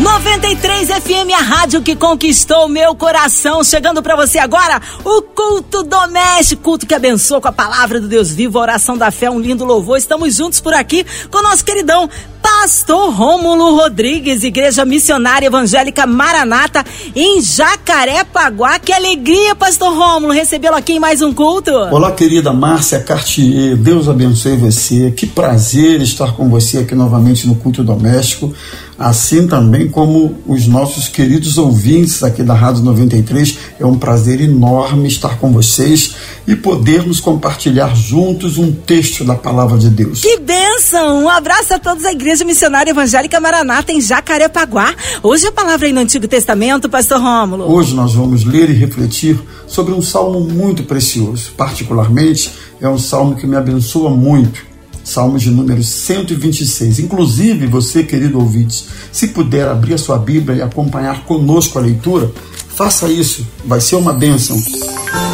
93 FM, a rádio que conquistou meu coração. Chegando para você agora, o culto doméstico, culto que abençoa com a palavra do Deus vivo, a oração da fé, um lindo louvor. Estamos juntos por aqui com o nosso queridão Pastor Rômulo Rodrigues, Igreja Missionária Evangélica Maranata, em Jacarepaguá. Que alegria, Pastor Rômulo, recebê-lo aqui em mais um culto. Olá, querida Márcia Cartier, Deus abençoe você. Que prazer estar com você aqui novamente no culto doméstico assim também como os nossos queridos ouvintes aqui da Rádio 93. É um prazer enorme estar com vocês e podermos compartilhar juntos um texto da palavra de Deus. Que bênção! Um abraço a todos da Igreja Missionária Evangélica Maranata em Jacarepaguá. Hoje a palavra aí no Antigo Testamento, Pastor Rômulo. Hoje nós vamos ler e refletir sobre um salmo muito precioso. Particularmente, é um salmo que me abençoa muito Salmo de número 126. Inclusive, você, querido ouvinte, se puder abrir a sua Bíblia e acompanhar conosco a leitura, faça isso, vai ser uma bênção.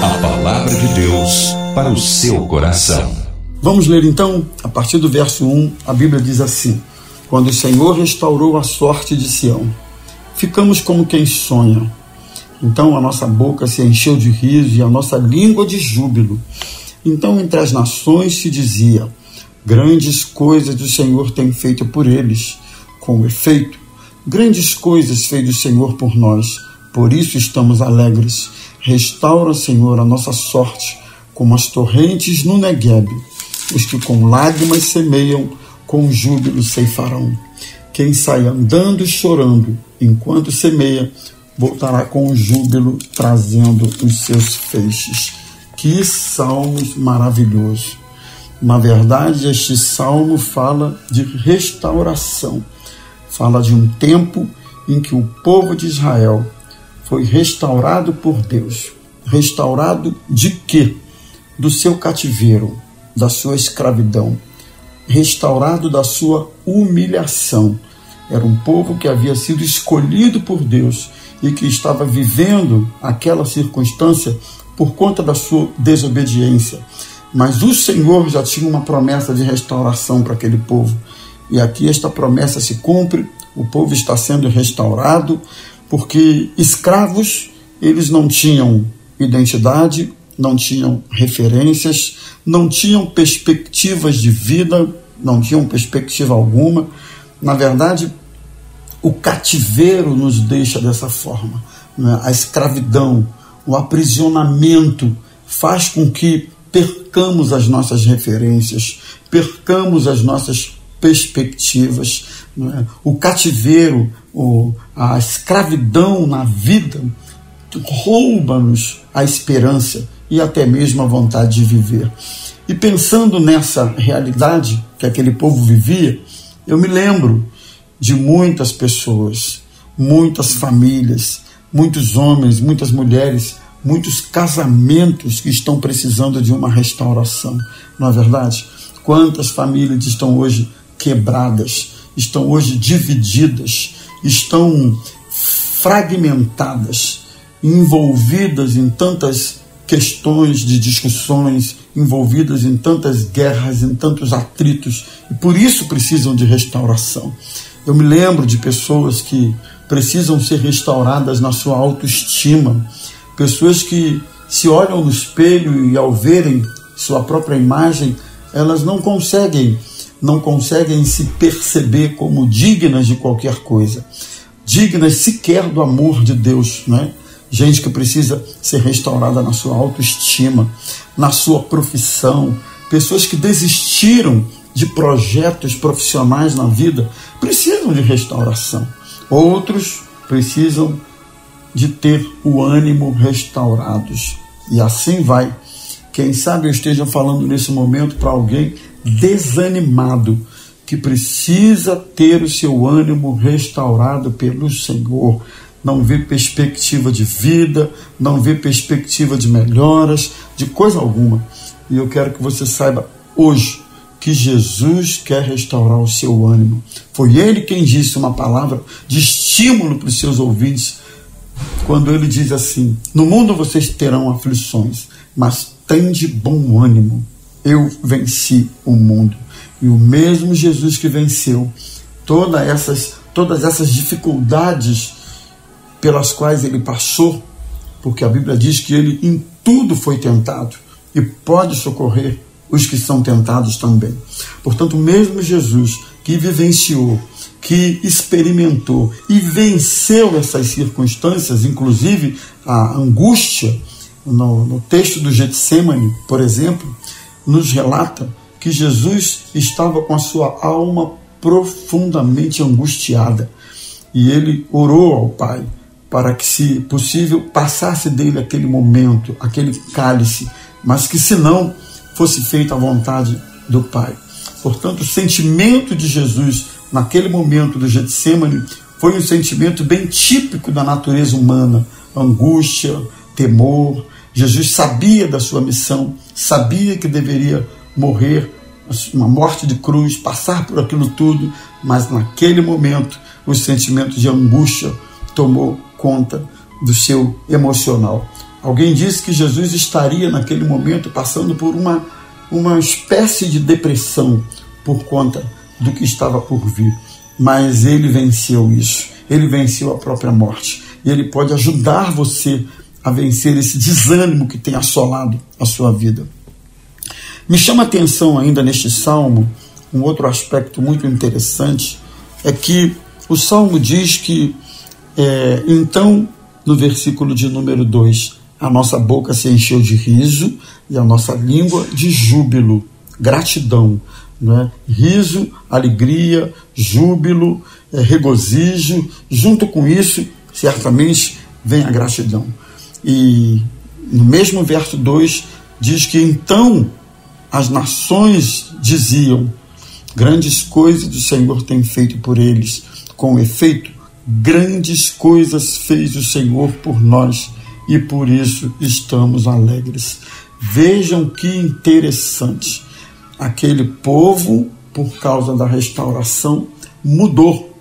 A palavra de Deus para o seu coração. Vamos ler então, a partir do verso 1, a Bíblia diz assim: Quando o Senhor restaurou a sorte de Sião, ficamos como quem sonha. Então a nossa boca se encheu de riso e a nossa língua de júbilo. Então entre as nações se dizia: Grandes coisas o Senhor tem feito por eles. Com efeito, grandes coisas fez o Senhor por nós. Por isso estamos alegres. Restaura, Senhor, a nossa sorte, como as torrentes no Negueb. Os que com lágrimas semeiam, com júbilo ceifarão. Quem sai andando e chorando, enquanto semeia, voltará com júbilo, trazendo os seus feixes. Que salmos maravilhosos! Na verdade, este salmo fala de restauração, fala de um tempo em que o povo de Israel foi restaurado por Deus. Restaurado de quê? Do seu cativeiro, da sua escravidão, restaurado da sua humilhação. Era um povo que havia sido escolhido por Deus e que estava vivendo aquela circunstância por conta da sua desobediência mas o Senhor já tinha uma promessa de restauração para aquele povo. E aqui esta promessa se cumpre, o povo está sendo restaurado, porque escravos, eles não tinham identidade, não tinham referências, não tinham perspectivas de vida, não tinham perspectiva alguma. Na verdade, o cativeiro nos deixa dessa forma. Né? A escravidão, o aprisionamento faz com que percamos as nossas referências, percamos as nossas perspectivas. É? O cativeiro, o, a escravidão na vida rouba-nos a esperança e até mesmo a vontade de viver. E pensando nessa realidade que aquele povo vivia, eu me lembro de muitas pessoas, muitas famílias, muitos homens, muitas mulheres muitos casamentos que estão precisando de uma restauração, não é verdade? Quantas famílias estão hoje quebradas, estão hoje divididas, estão fragmentadas, envolvidas em tantas questões de discussões, envolvidas em tantas guerras, em tantos atritos, e por isso precisam de restauração. Eu me lembro de pessoas que precisam ser restauradas na sua autoestima, Pessoas que se olham no espelho e ao verem sua própria imagem, elas não conseguem, não conseguem se perceber como dignas de qualquer coisa, dignas sequer do amor de Deus, né? Gente que precisa ser restaurada na sua autoestima, na sua profissão, pessoas que desistiram de projetos profissionais na vida precisam de restauração. Outros precisam de ter o ânimo restaurados. E assim vai. Quem sabe eu esteja falando nesse momento para alguém desanimado, que precisa ter o seu ânimo restaurado pelo Senhor. Não vê perspectiva de vida, não vê perspectiva de melhoras, de coisa alguma. E eu quero que você saiba hoje que Jesus quer restaurar o seu ânimo. Foi ele quem disse uma palavra de estímulo para os seus ouvintes quando ele diz assim: No mundo vocês terão aflições, mas tende bom ânimo. Eu venci o mundo. E o mesmo Jesus que venceu todas essas, todas essas dificuldades pelas quais ele passou, porque a Bíblia diz que ele em tudo foi tentado e pode socorrer os que são tentados também. Portanto, mesmo Jesus que vivenciou, que experimentou e venceu essas circunstâncias, inclusive a angústia, no, no texto do Getsemane, por exemplo, nos relata que Jesus estava com a sua alma profundamente angustiada e ele orou ao Pai para que, se possível, passasse dele aquele momento, aquele cálice, mas que, se não, fosse feita a vontade do Pai. Portanto, o sentimento de Jesus naquele momento do Getsemane foi um sentimento bem típico da natureza humana: angústia, temor. Jesus sabia da sua missão, sabia que deveria morrer uma morte de cruz, passar por aquilo tudo, mas naquele momento o sentimento de angústia tomou conta do seu emocional. Alguém disse que Jesus estaria naquele momento passando por uma, uma espécie de depressão por conta do que estava por vir, mas ele venceu isso, ele venceu a própria morte. E ele pode ajudar você a vencer esse desânimo que tem assolado a sua vida. Me chama a atenção ainda neste salmo um outro aspecto muito interessante é que o salmo diz que é, então no versículo de número 2 a nossa boca se encheu de riso e a nossa língua de júbilo, gratidão, né? riso, alegria, júbilo, é, regozijo. Junto com isso, certamente, vem a gratidão. E no mesmo verso 2 diz que então as nações diziam: grandes coisas o Senhor tem feito por eles. Com efeito, grandes coisas fez o Senhor por nós e por isso estamos alegres. Vejam que interessante. Aquele povo, por causa da restauração, mudou,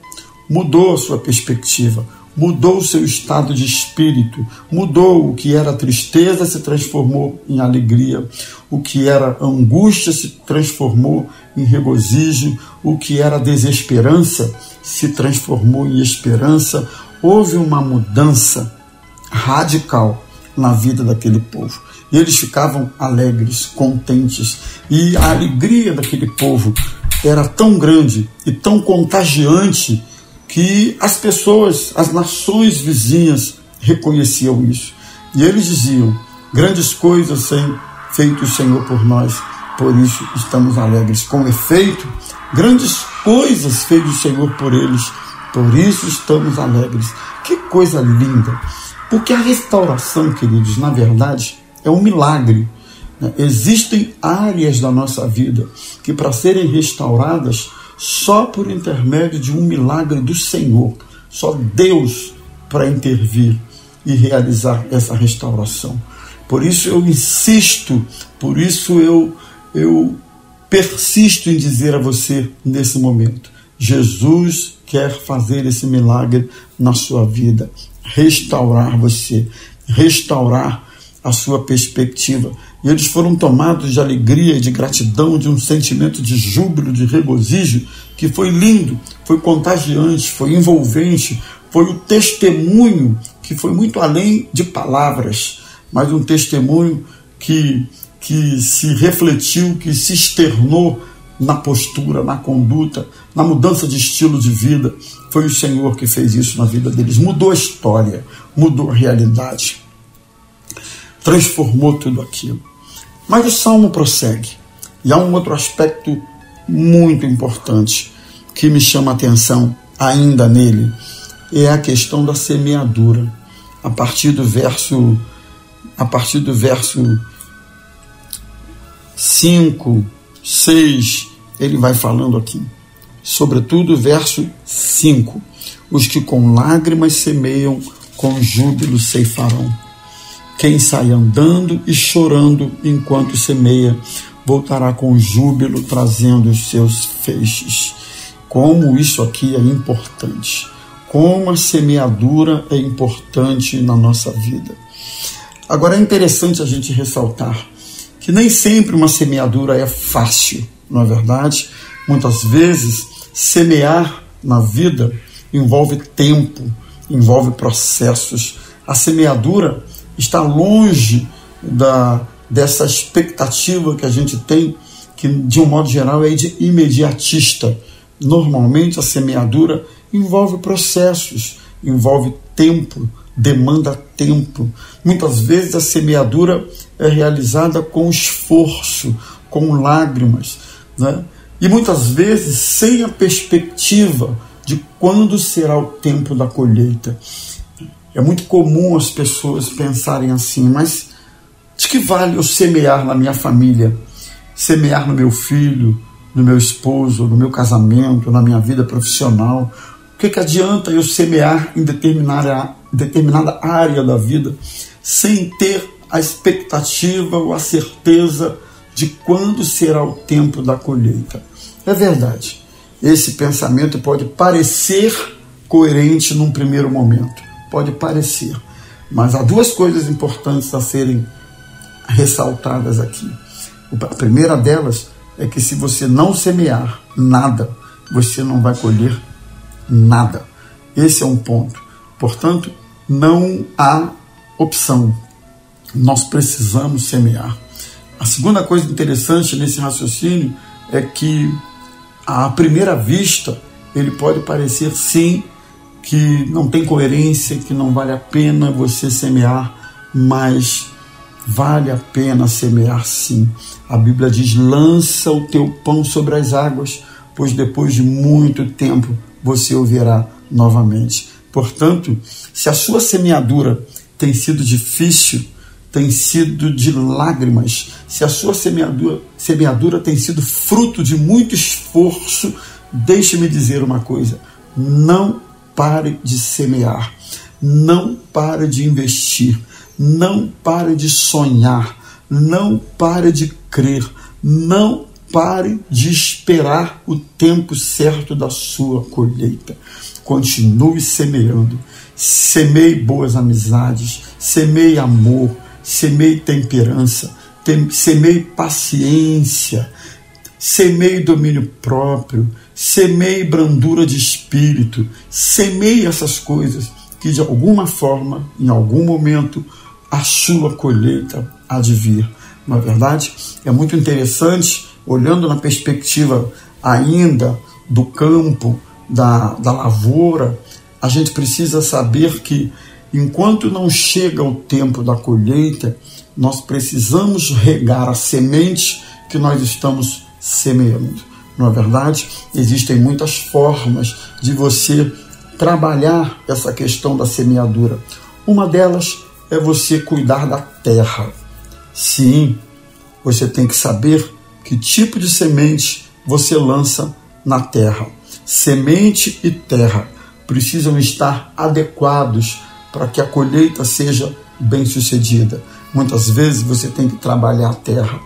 mudou a sua perspectiva, mudou o seu estado de espírito, mudou o que era tristeza se transformou em alegria, o que era angústia se transformou em regozijo, o que era desesperança se transformou em esperança. Houve uma mudança radical na vida daquele povo. E eles ficavam alegres, contentes, e a alegria daquele povo era tão grande e tão contagiante que as pessoas, as nações vizinhas reconheciam isso. E eles diziam: grandes coisas tem feito o Senhor por nós, por isso estamos alegres. Com efeito, grandes coisas fez o Senhor por eles, por isso estamos alegres. Que coisa linda! Porque a restauração, queridos, na verdade, é um milagre. Né? Existem áreas da nossa vida que, para serem restauradas, só por intermédio de um milagre do Senhor, só Deus para intervir e realizar essa restauração. Por isso eu insisto, por isso eu, eu persisto em dizer a você nesse momento: Jesus quer fazer esse milagre na sua vida, restaurar você, restaurar a sua perspectiva. E eles foram tomados de alegria, de gratidão, de um sentimento de júbilo, de regozijo, que foi lindo, foi contagiante, foi envolvente, foi o testemunho que foi muito além de palavras, mas um testemunho que, que se refletiu, que se externou na postura, na conduta, na mudança de estilo de vida. Foi o Senhor que fez isso na vida deles. Mudou a história, mudou a realidade transformou tudo aquilo. Mas o salmo prossegue. E há um outro aspecto muito importante que me chama a atenção ainda nele, é a questão da semeadura. A partir do verso a partir do verso 5, 6, ele vai falando aqui. Sobretudo o verso 5. Os que com lágrimas semeiam, com júbilo ceifarão. Quem sai andando e chorando enquanto semeia, voltará com júbilo trazendo os seus feixes. Como isso aqui é importante. como a semeadura é importante na nossa vida. Agora é interessante a gente ressaltar que nem sempre uma semeadura é fácil, não é verdade? Muitas vezes semear na vida envolve tempo, envolve processos. A semeadura está longe da dessa expectativa que a gente tem, que de um modo geral é de imediatista. Normalmente a semeadura envolve processos, envolve tempo, demanda tempo. Muitas vezes a semeadura é realizada com esforço, com lágrimas, né? e muitas vezes sem a perspectiva de quando será o tempo da colheita. É muito comum as pessoas pensarem assim, mas de que vale eu semear na minha família, semear no meu filho, no meu esposo, no meu casamento, na minha vida profissional? O que, que adianta eu semear em determinada, determinada área da vida sem ter a expectativa ou a certeza de quando será o tempo da colheita? É verdade. Esse pensamento pode parecer coerente num primeiro momento, pode parecer, mas há duas coisas importantes a serem ressaltadas aqui. A primeira delas é que se você não semear nada, você não vai colher nada. Esse é um ponto. Portanto, não há opção. Nós precisamos semear. A segunda coisa interessante nesse raciocínio é que, à primeira vista, ele pode parecer sim que não tem coerência, que não vale a pena você semear, mas vale a pena semear sim. A Bíblia diz: lança o teu pão sobre as águas, pois depois de muito tempo você o verá novamente. Portanto, se a sua semeadura tem sido difícil, tem sido de lágrimas, se a sua semeadura, semeadura tem sido fruto de muito esforço, deixe-me dizer uma coisa: não pare de semear, não pare de investir. Não pare de sonhar, não pare de crer, não pare de esperar o tempo certo da sua colheita. Continue semeando. Semeie boas amizades, semeie amor, semeie temperança, semeie paciência, semeie domínio próprio, semeie brandura de espírito, semeie essas coisas que de alguma forma, em algum momento, a sua colheita há de vir. Na é verdade, é muito interessante, olhando na perspectiva ainda do campo, da, da lavoura, a gente precisa saber que enquanto não chega o tempo da colheita, nós precisamos regar a semente que nós estamos semeando. Não é verdade? Existem muitas formas de você trabalhar essa questão da semeadura. Uma delas é você cuidar da terra. Sim, você tem que saber que tipo de semente você lança na terra. Semente e terra precisam estar adequados para que a colheita seja bem sucedida. Muitas vezes você tem que trabalhar a terra,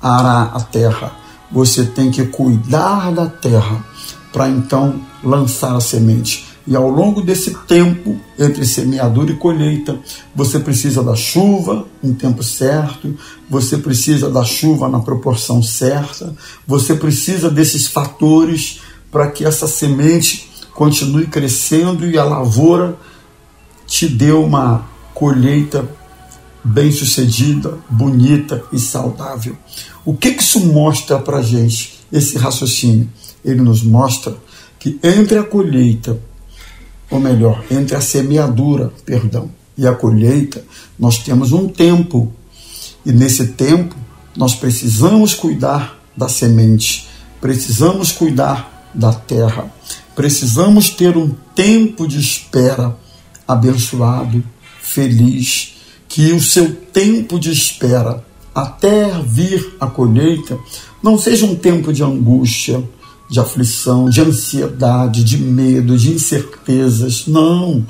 arar a terra, você tem que cuidar da terra para então lançar a semente. E ao longo desse tempo, entre semeadura e colheita, você precisa da chuva em tempo certo, você precisa da chuva na proporção certa, você precisa desses fatores para que essa semente continue crescendo e a lavoura te dê uma colheita bem sucedida, bonita e saudável. O que, que isso mostra para gente, esse raciocínio? Ele nos mostra que entre a colheita ou melhor, entre a semeadura, perdão, e a colheita, nós temos um tempo. E nesse tempo, nós precisamos cuidar da semente, precisamos cuidar da terra, precisamos ter um tempo de espera abençoado, feliz, que o seu tempo de espera até vir a colheita não seja um tempo de angústia, de aflição, de ansiedade, de medo, de incertezas. Não.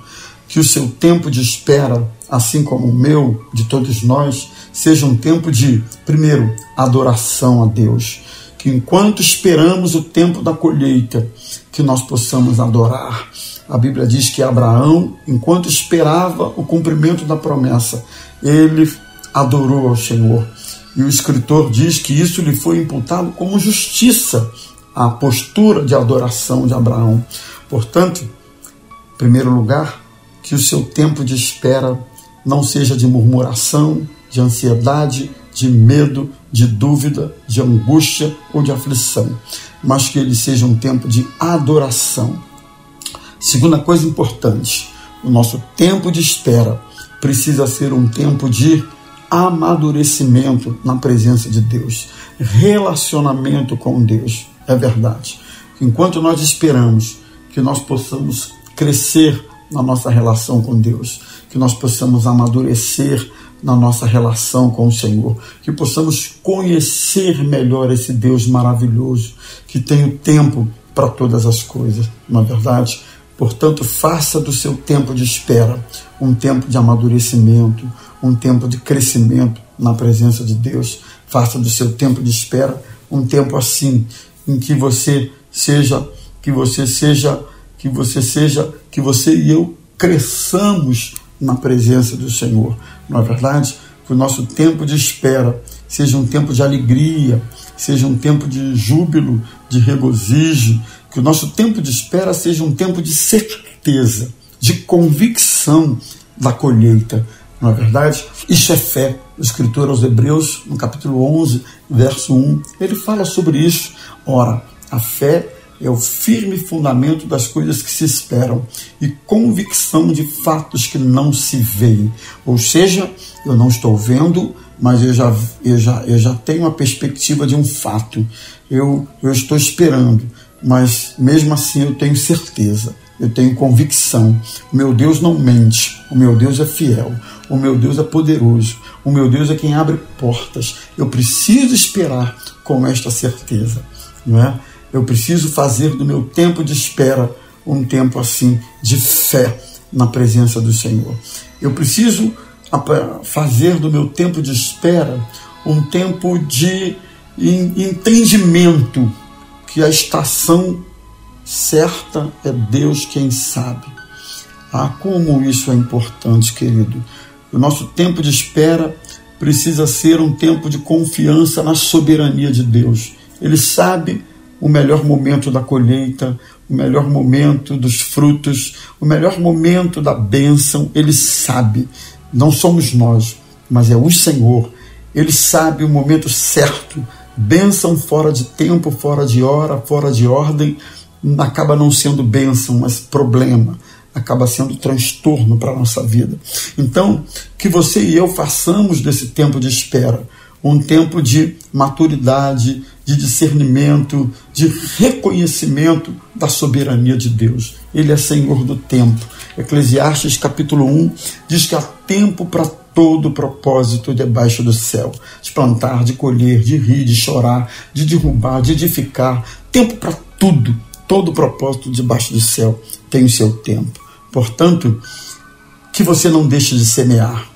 Que o seu tempo de espera, assim como o meu, de todos nós, seja um tempo de, primeiro, adoração a Deus. Que enquanto esperamos o tempo da colheita, que nós possamos adorar, A Bíblia diz que Abraão, enquanto esperava o cumprimento da promessa, ele adorou ao Senhor. E o escritor diz que isso lhe foi imputado como justiça, a postura de adoração de Abraão. Portanto, em primeiro lugar, que o seu tempo de espera não seja de murmuração, de ansiedade, de medo, de dúvida, de angústia ou de aflição, mas que ele seja um tempo de adoração. Segunda coisa importante, o nosso tempo de espera precisa ser um tempo de amadurecimento na presença de Deus, relacionamento com Deus. É verdade. Enquanto nós esperamos que nós possamos crescer na nossa relação com Deus, que nós possamos amadurecer na nossa relação com o Senhor, que possamos conhecer melhor esse Deus maravilhoso que tem o tempo para todas as coisas, não é verdade? Portanto, faça do seu tempo de espera um tempo de amadurecimento, um tempo de crescimento na presença de Deus. Faça do seu tempo de espera um tempo assim em que você seja, que você seja, que você seja, que você e eu cresçamos na presença do Senhor. Não é verdade? Que o nosso tempo de espera seja um tempo de alegria, seja um tempo de júbilo, de regozijo, que o nosso tempo de espera seja um tempo de certeza, de convicção da colheita. Não é verdade? Isso é fé. O escritor aos Hebreus, no capítulo 11, verso 1, ele fala sobre isso. Ora, a fé é o firme fundamento das coisas que se esperam e convicção de fatos que não se veem. Ou seja, eu não estou vendo, mas eu já, eu já, eu já tenho a perspectiva de um fato. Eu, eu estou esperando, mas mesmo assim eu tenho certeza, eu tenho convicção. O meu Deus não mente, o meu Deus é fiel, o meu Deus é poderoso, o meu Deus é quem abre portas. Eu preciso esperar com esta certeza, não é? Eu preciso fazer do meu tempo de espera um tempo assim de fé na presença do Senhor. Eu preciso fazer do meu tempo de espera um tempo de entendimento que a estação certa é Deus quem sabe. Ah, como isso é importante, querido. O nosso tempo de espera precisa ser um tempo de confiança na soberania de Deus. Ele sabe o melhor momento da colheita, o melhor momento dos frutos, o melhor momento da bênção. Ele sabe, não somos nós, mas é o Senhor. Ele sabe o momento certo. Bênção fora de tempo, fora de hora, fora de ordem, acaba não sendo bênção, mas problema, acaba sendo transtorno para a nossa vida. Então, que você e eu façamos desse tempo de espera um tempo de maturidade, de discernimento, de reconhecimento da soberania de Deus. Ele é Senhor do tempo. Eclesiastes capítulo 1 diz que há tempo para todo propósito debaixo do céu, de plantar, de colher, de rir, de chorar, de derrubar, de edificar, tempo para tudo. Todo propósito debaixo do céu tem o seu tempo. Portanto, que você não deixe de semear,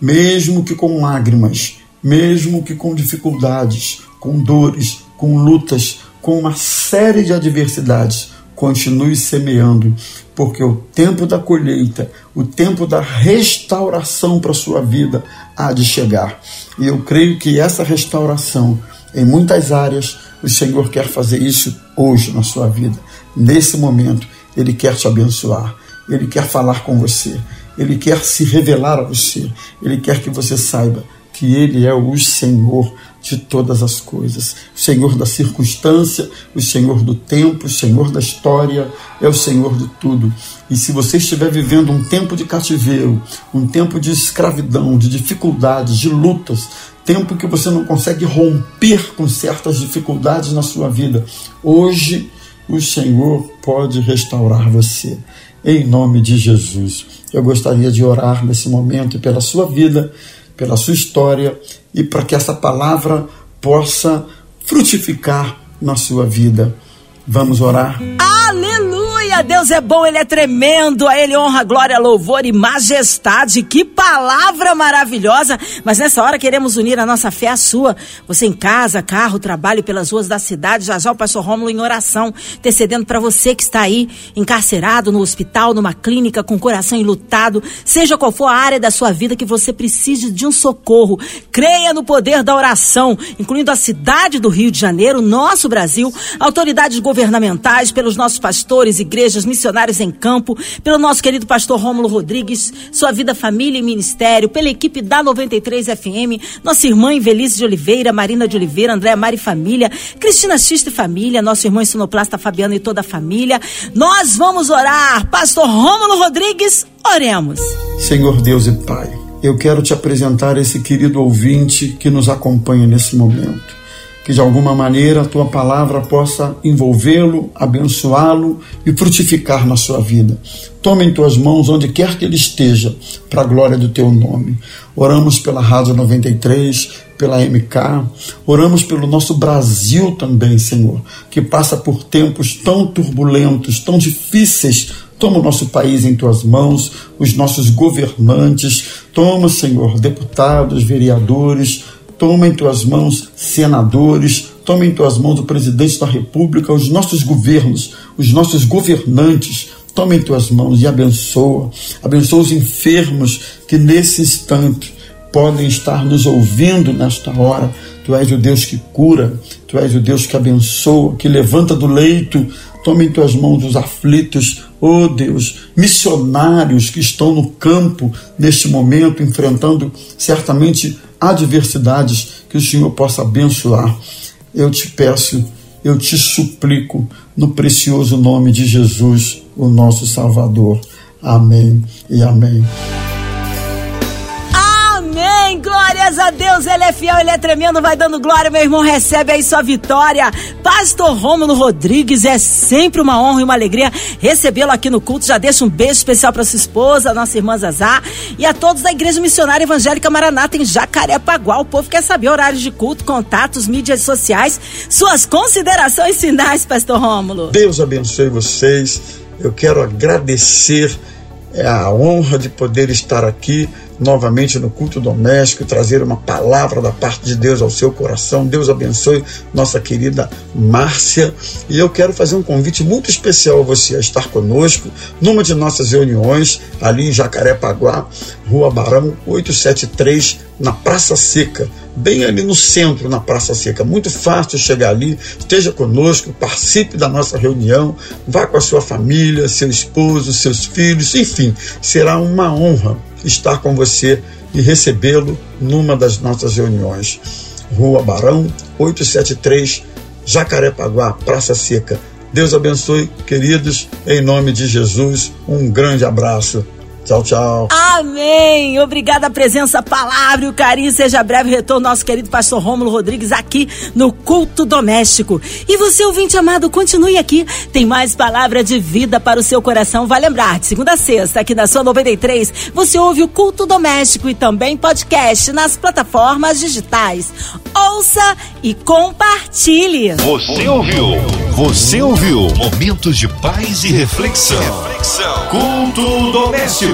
mesmo que com lágrimas, mesmo que com dificuldades, com dores, com lutas, com uma série de adversidades, continue semeando, porque o tempo da colheita, o tempo da restauração para a sua vida há de chegar. E eu creio que essa restauração, em muitas áreas, o Senhor quer fazer isso hoje na sua vida. Nesse momento, Ele quer te abençoar, Ele quer falar com você, Ele quer se revelar a você, Ele quer que você saiba que Ele é o Senhor de todas as coisas, o Senhor da circunstância, o Senhor do tempo, o Senhor da história, é o Senhor de tudo. E se você estiver vivendo um tempo de cativeiro, um tempo de escravidão, de dificuldades, de lutas, tempo que você não consegue romper com certas dificuldades na sua vida, hoje o Senhor pode restaurar você. Em nome de Jesus. Eu gostaria de orar nesse momento pela sua vida pela sua história e para que essa palavra possa frutificar na sua vida. Vamos orar? Aleluia! Aleluia! Deus é bom, Ele é tremendo. A Ele honra, glória, louvor e majestade. Que palavra maravilhosa! Mas nessa hora queremos unir a nossa fé à sua. Você em casa, carro, trabalho pelas ruas da cidade. Já já o pastor Rômulo em oração, intercedendo para você que está aí encarcerado no hospital, numa clínica, com coração enlutado. Seja qual for a área da sua vida que você precise de um socorro. Creia no poder da oração, incluindo a cidade do Rio de Janeiro, nosso Brasil, autoridades governamentais, pelos nossos pastores, igrejas, missionários em campo, pelo nosso querido pastor Rômulo Rodrigues, sua vida, família e ministério, pela equipe da 93 FM, nossa irmã Invelice de Oliveira, Marina de Oliveira, Andréa Mari Família, Cristina Xista e Família, nosso irmão Sonoplasta Fabiano e toda a família. Nós vamos orar. Pastor Rômulo Rodrigues, oremos. Senhor Deus e Pai, eu quero te apresentar esse querido ouvinte que nos acompanha nesse momento que de alguma maneira a tua palavra possa envolvê-lo, abençoá-lo e frutificar na sua vida. Toma em tuas mãos onde quer que ele esteja, para a glória do teu nome. Oramos pela Rádio 93, pela MK, oramos pelo nosso Brasil também, Senhor, que passa por tempos tão turbulentos, tão difíceis. Toma o nosso país em tuas mãos, os nossos governantes, toma, Senhor, deputados, vereadores, Toma em tuas mãos senadores, toma em tuas mãos o presidente da República, os nossos governos, os nossos governantes. Toma em tuas mãos e abençoa. Abençoa os enfermos que nesse instante podem estar nos ouvindo nesta hora. Tu és o Deus que cura, tu és o Deus que abençoa, que levanta do leito. Toma em tuas mãos os aflitos, oh Deus, missionários que estão no campo neste momento, enfrentando certamente adversidades que o Senhor possa abençoar. Eu te peço, eu te suplico, no precioso nome de Jesus, o nosso Salvador. Amém e amém. Glórias a Deus, Ele é fiel, Ele é tremendo, vai dando glória, meu irmão, recebe aí sua vitória. Pastor Rômulo Rodrigues, é sempre uma honra e uma alegria recebê-lo aqui no culto. Já deixa um beijo especial para sua esposa, nossa irmã Zazá, e a todos da Igreja Missionária Evangélica Maranata em Jacarepaguá. O povo quer saber horários de culto, contatos, mídias sociais, suas considerações finais, Pastor Rômulo. Deus abençoe vocês. Eu quero agradecer é a honra de poder estar aqui novamente no culto doméstico trazer uma palavra da parte de Deus ao seu coração. Deus abençoe nossa querida Márcia. E eu quero fazer um convite muito especial a você a estar conosco numa de nossas reuniões ali em Jacarepaguá, Rua Barão 873, na Praça Seca bem ali no centro, na Praça Seca. Muito fácil chegar ali, esteja conosco, participe da nossa reunião, vá com a sua família, seu esposo, seus filhos, enfim, será uma honra estar com você e recebê-lo numa das nossas reuniões. Rua Barão, 873, Jacarepaguá, Praça Seca. Deus abençoe, queridos, em nome de Jesus. Um grande abraço. Tchau, tchau. Amém. Obrigada a presença, a palavra e o carinho. Seja breve retorno nosso querido pastor Rômulo Rodrigues aqui no Culto Doméstico. E você, ouvinte amado, continue aqui. Tem mais palavra de vida para o seu coração. Vai lembrar, de segunda a sexta, aqui na sua 93, você ouve o Culto Doméstico e também podcast nas plataformas digitais. Ouça e compartilhe. Você ouviu? Você ouviu? Momentos de paz e reflexão. reflexão. Culto Doméstico.